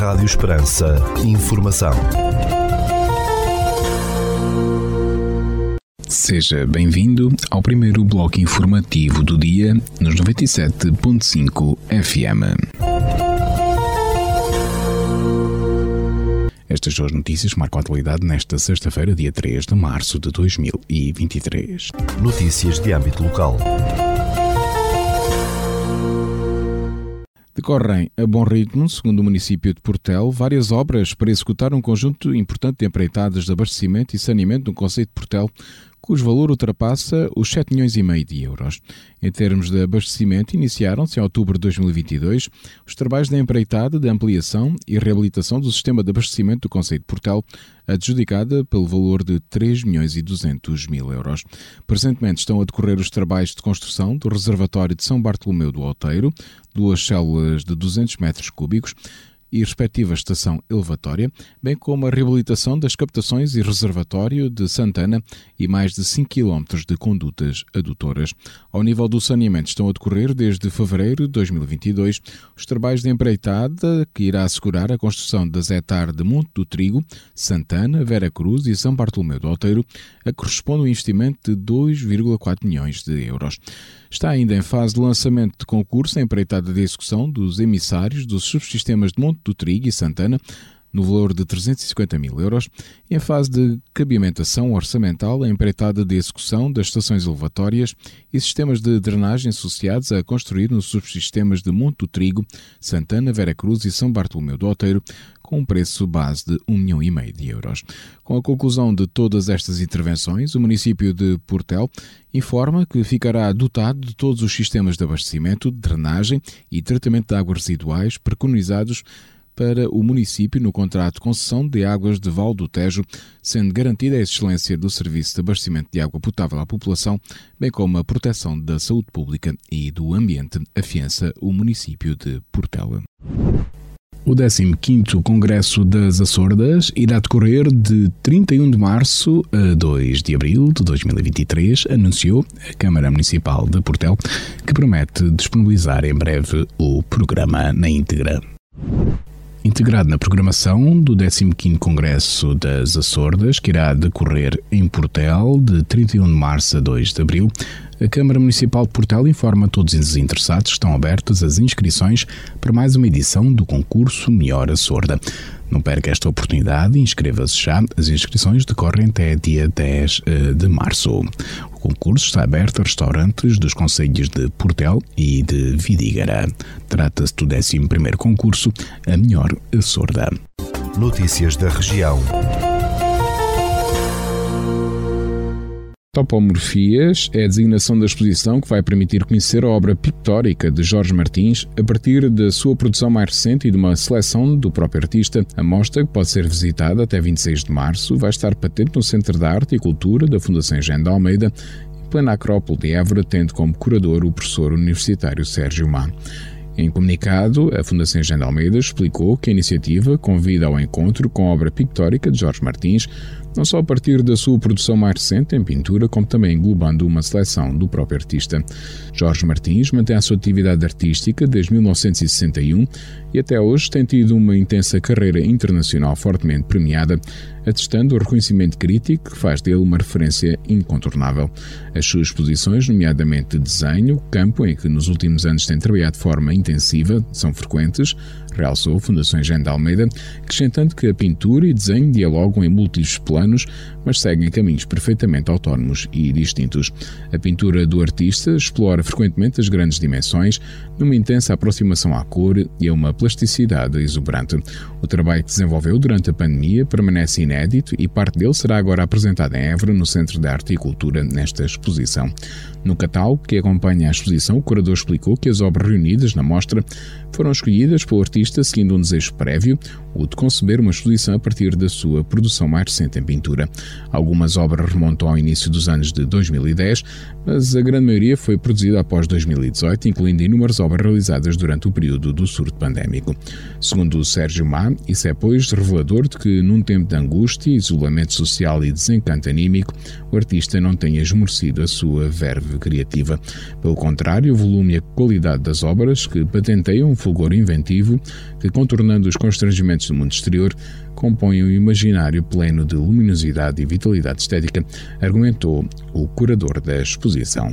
Rádio Esperança. Informação. Seja bem-vindo ao primeiro bloco informativo do dia nos 97.5 FM. Estas duas notícias marcam a atualidade nesta sexta-feira, dia 3 de março de 2023. Notícias de âmbito local. Decorrem a bom ritmo, segundo o município de Portel, várias obras para executar um conjunto importante de empreitadas de abastecimento e saneamento no Conceito de Portel, cujo valor ultrapassa os 7 milhões e meio de euros. Em termos de abastecimento, iniciaram-se em outubro de 2022 os trabalhos de empreitada de ampliação e reabilitação do sistema de abastecimento do Conceito de adjudicada pelo valor de 3 milhões e 200 mil euros. Presentemente estão a decorrer os trabalhos de construção do reservatório de São Bartolomeu do Alteiro, duas células de 200 metros cúbicos, e respectiva estação elevatória, bem como a reabilitação das captações e reservatório de Santana e mais de 5 km de condutas adutoras. Ao nível do saneamento estão a decorrer desde fevereiro de 2022 os trabalhos de empreitada que irá assegurar a construção da Zetar de Monte do Trigo, Santana, Vera Cruz e São Bartolomeu do Alteiro, a que corresponde um investimento de 2,4 milhões de euros. Está ainda em fase de lançamento de concurso a empreitada de execução dos emissários dos subsistemas de Monte do e Santana, no valor de 350 mil euros, em fase de cabimentação orçamental empreitada de execução das estações elevatórias e sistemas de drenagem associados a construir nos subsistemas de Monte do Trigo, Santana, Vera Cruz e São Bartolomeu do Alteiro, com um preço base de 1 milhão e meio de euros. Com a conclusão de todas estas intervenções, o município de Portel informa que ficará dotado de todos os sistemas de abastecimento, drenagem e tratamento de águas residuais preconizados para o município no contrato de concessão de águas de Val do Tejo, sendo garantida a excelência do serviço de abastecimento de água potável à população, bem como a proteção da saúde pública e do ambiente, afiança o município de Portela. O 15º Congresso das Açordas irá decorrer de 31 de março a 2 de abril de 2023, anunciou a Câmara Municipal de Portel, que promete disponibilizar em breve o programa na íntegra. Integrado na programação do 15º Congresso das Açordas, que irá decorrer em Portel de 31 de março a 2 de abril, a Câmara Municipal de Portel informa a todos os interessados que estão abertas as inscrições para mais uma edição do concurso Melhor a Sorda. Não perca esta oportunidade e inscreva-se já. As inscrições decorrem até dia 10 eh, de março. O concurso está aberto a restaurantes dos concelhos de Portel e de Vidígara. Trata-se do 11 concurso A Melhor Sorda. Notícias da região. Topomorfias é a designação da exposição que vai permitir conhecer a obra pictórica de Jorge Martins a partir da sua produção mais recente e de uma seleção do próprio artista. A mostra, que pode ser visitada até 26 de março, vai estar patente no Centro de Arte e Cultura da Fundação de Almeida, em plena Acrópole de Évora, tendo como curador o professor universitário Sérgio Má. Em comunicado, a Fundação de Almeida explicou que a iniciativa convida ao encontro com a obra pictórica de Jorge Martins, não só a partir da sua produção mais recente em pintura, como também englobando uma seleção do próprio artista. Jorge Martins mantém a sua atividade artística desde 1961 e até hoje tem tido uma intensa carreira internacional fortemente premiada, atestando o reconhecimento crítico que faz dele uma referência incontornável. As suas exposições, nomeadamente de desenho, campo em que nos últimos anos tem trabalhado de forma intensiva, são frequentes, realçou Fundações de Almeida, acrescentando que a pintura e desenho dialogam em múltiplos planos, mas seguem caminhos perfeitamente autónomos e distintos. A pintura do artista explora frequentemente as grandes dimensões, numa intensa aproximação à cor e a uma plasticidade exuberante. O trabalho que desenvolveu durante a pandemia permanece inédito e parte dele será agora apresentado em Évora, no Centro de Arte e Cultura, nesta exposição. No catálogo que acompanha a exposição, o curador explicou que as obras reunidas na mostra foram escolhidas pelo artista seguindo um desejo prévio, o de conceber uma exposição a partir da sua produção mais recente em pintura. Algumas obras remontam ao início dos anos de 2010, mas a grande maioria foi produzida após 2018, incluindo inúmeras obras realizadas durante o período do surto pandémico. Segundo Sérgio Má, isso é, pois, revelador de que, num tempo de angústia, isolamento social e desencanto anímico, o artista não tem esmorecido a sua verve criativa. Pelo contrário, o volume e a qualidade das obras, que patenteiam um fulgor inventivo, que contornando os constrangimentos do mundo exterior, compõem um imaginário pleno de luminosidade e vitalidade estética, argumentou o curador da exposição.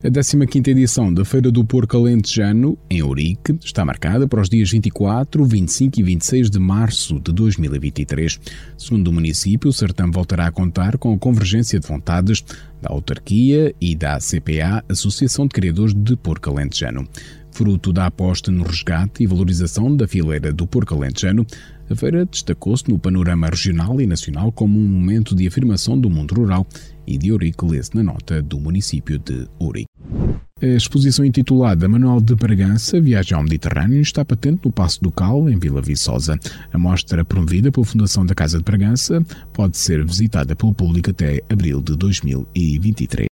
A 15ª edição da Feira do Porco Alentejano, em Ourique, está marcada para os dias 24, 25 e 26 de março de 2023. Segundo o município, o certame voltará a contar com a convergência de vontades da autarquia e da CPA, Associação de Criadores de Porco Alentejano. Fruto da aposta no resgate e valorização da fileira do porco alentejano, a feira destacou-se no panorama regional e nacional como um momento de afirmação do mundo rural e de Ourique lê-se na nota do município de Ourique. A exposição intitulada Manual de Bragança, Viagem ao Mediterrâneo, está patente no Passo do Cal, em Vila Viçosa. A mostra, promovida pela Fundação da Casa de Bragança, pode ser visitada pelo público até abril de 2023.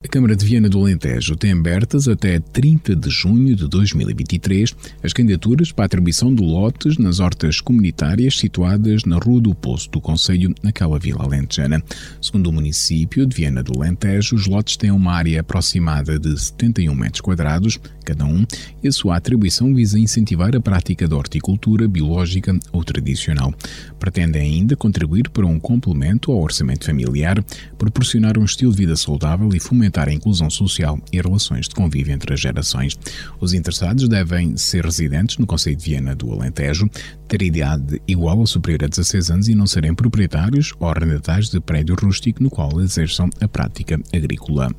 A Câmara de Viana do Alentejo tem abertas até 30 de junho de 2023 as candidaturas para a atribuição de lotes nas hortas comunitárias situadas na Rua do Poço do Conselho, naquela vila alentejana. Segundo o município de Viana do Alentejo, os lotes têm uma área aproximada de 71 metros quadrados cada um e a sua atribuição visa incentivar a prática da horticultura biológica ou tradicional. Pretende ainda contribuir para um complemento ao orçamento familiar, proporcionar um estilo de vida saudável e fomentar fomentar a inclusão social e relações de convívio entre as gerações. Os interessados devem ser residentes no Conselho de Viena do Alentejo, ter idade igual ou superior a 16 anos e não serem proprietários ou arrendatários de prédio rústico no qual exerçam a prática agrícola.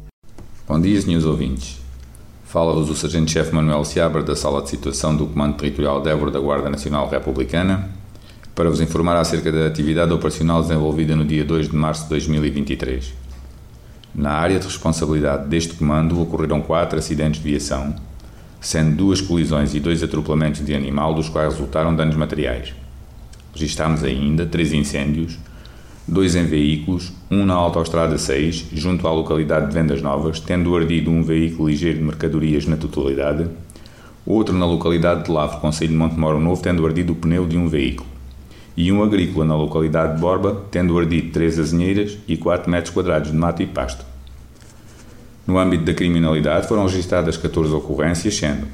Bom dia, senhores ouvintes. Fala-vos o Sargento-Chefe Manuel Seabra da Sala de Situação do Comando Territorial de Évora da Guarda Nacional Republicana para vos informar acerca da atividade operacional desenvolvida no dia 2 de março de 2023. Na área de responsabilidade deste comando ocorreram quatro acidentes de viação, sendo duas colisões e dois atropelamentos de animal, dos quais resultaram danos materiais. Registámos ainda três incêndios, dois em veículos, um na Autostrada 6, junto à localidade de Vendas Novas, tendo ardido um veículo ligeiro de mercadorias na totalidade, outro na localidade de Lavre, Conselho de Montemoro Novo, tendo ardido o pneu de um veículo, e um agrícola na localidade de Borba, tendo ardido três azinheiras e 4 metros quadrados de mato e pasto. No âmbito da criminalidade foram registradas 14 ocorrências, sendo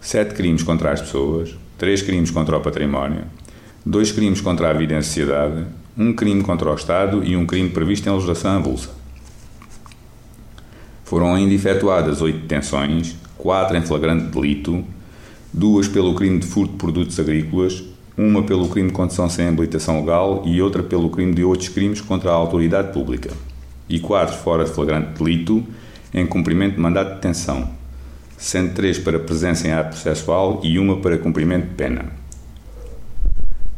7 crimes contra as pessoas, 3 crimes contra o património, 2 crimes contra a vida em sociedade, um crime contra o Estado e um crime previsto em legislação avulsa. Foram ainda efetuadas 8 detenções, 4 em flagrante delito, duas pelo crime de furto de produtos agrícolas, uma pelo crime de condução sem habilitação legal e outra pelo crime de outros crimes contra a autoridade pública, e quatro fora de flagrante delito em cumprimento de mandato de detenção, sendo três para presença em ato processual e uma para cumprimento de pena.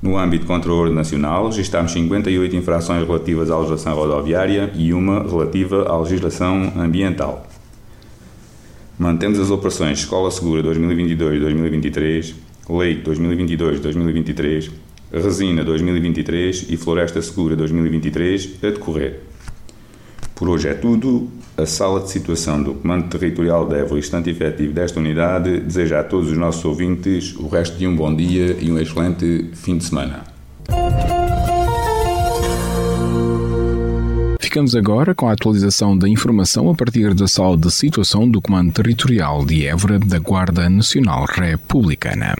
No âmbito contra o ordem nacional, registámos 58 infrações relativas à legislação rodoviária e uma relativa à legislação ambiental. Mantemos as operações Escola Segura 2022-2023, Leite 2022-2023, Resina 2023 e Floresta Segura 2023 a decorrer. Por hoje é tudo. A sala de situação do Comando Territorial de Évora, instante efetivo desta unidade, deseja a todos os nossos ouvintes o resto de um bom dia e um excelente fim de semana. Ficamos agora com a atualização da informação a partir da sala de situação do Comando Territorial de Évora da Guarda Nacional Republicana.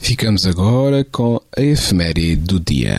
Ficamos agora com a efeméride do dia.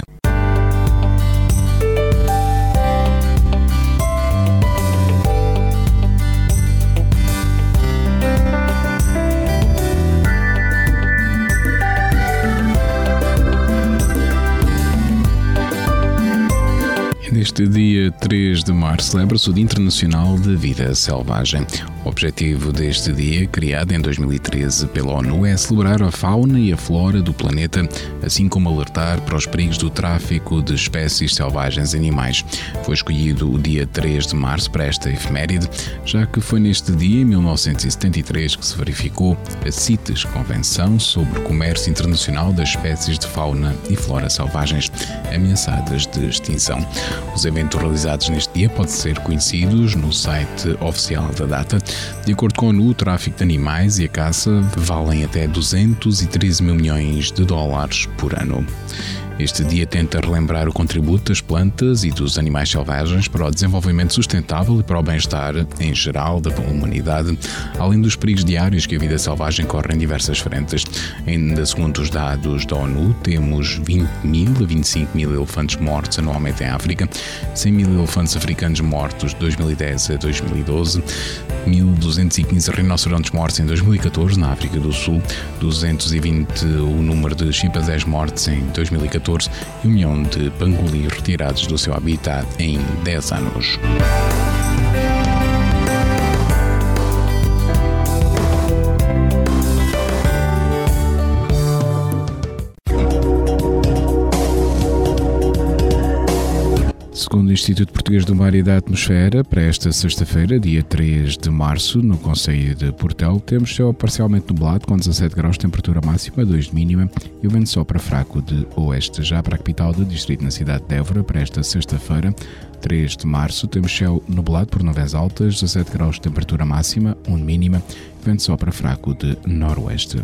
Neste dia 3 de março celebra-se o Dia Internacional da Vida Selvagem. O objetivo deste dia, criado em 2013 pela ONU, é celebrar a fauna e a flora do planeta, assim como alertar para os perigos do tráfico de espécies selvagens e animais. Foi escolhido o dia 3 de março para esta efeméride, já que foi neste dia, em 1973, que se verificou a CITES, Convenção sobre o Comércio Internacional das Espécies de Fauna e Flora Selvagens ameaçadas de extinção. Os eventos realizados neste dia podem ser conhecidos no site oficial da data. De acordo com a ONU, o tráfico de animais e a caça valem até 213 mil milhões de dólares por ano. Este dia tenta relembrar o contributo das plantas e dos animais selvagens para o desenvolvimento sustentável e para o bem-estar em geral da humanidade, além dos perigos diários que a vida selvagem corre em diversas frentes. Ainda segundo os dados da ONU, temos 20 mil a 25 mil elefantes mortos anualmente em África, 100 mil elefantes africanos mortos de 2010 a 2012, 1.215 rinocerontes mortos em 2014 na África do Sul, 220 o número de chimpanzés mortos em 2014 e um milhão de pangolim retirados do seu habitat em 10 anos. Segundo Instituto Português do Mar e da Atmosfera, para esta sexta-feira, dia 3 de março, no Conselho de Portel, temos céu parcialmente nublado, com 17 graus, temperatura máxima, 2 de mínima, e o vento sopra fraco de oeste. Já para a capital do distrito, na cidade de Évora, para esta sexta-feira, 3 de março, temos céu nublado por nuvens altas, 17 graus, temperatura máxima, 1 de mínima, vento sopra fraco de noroeste.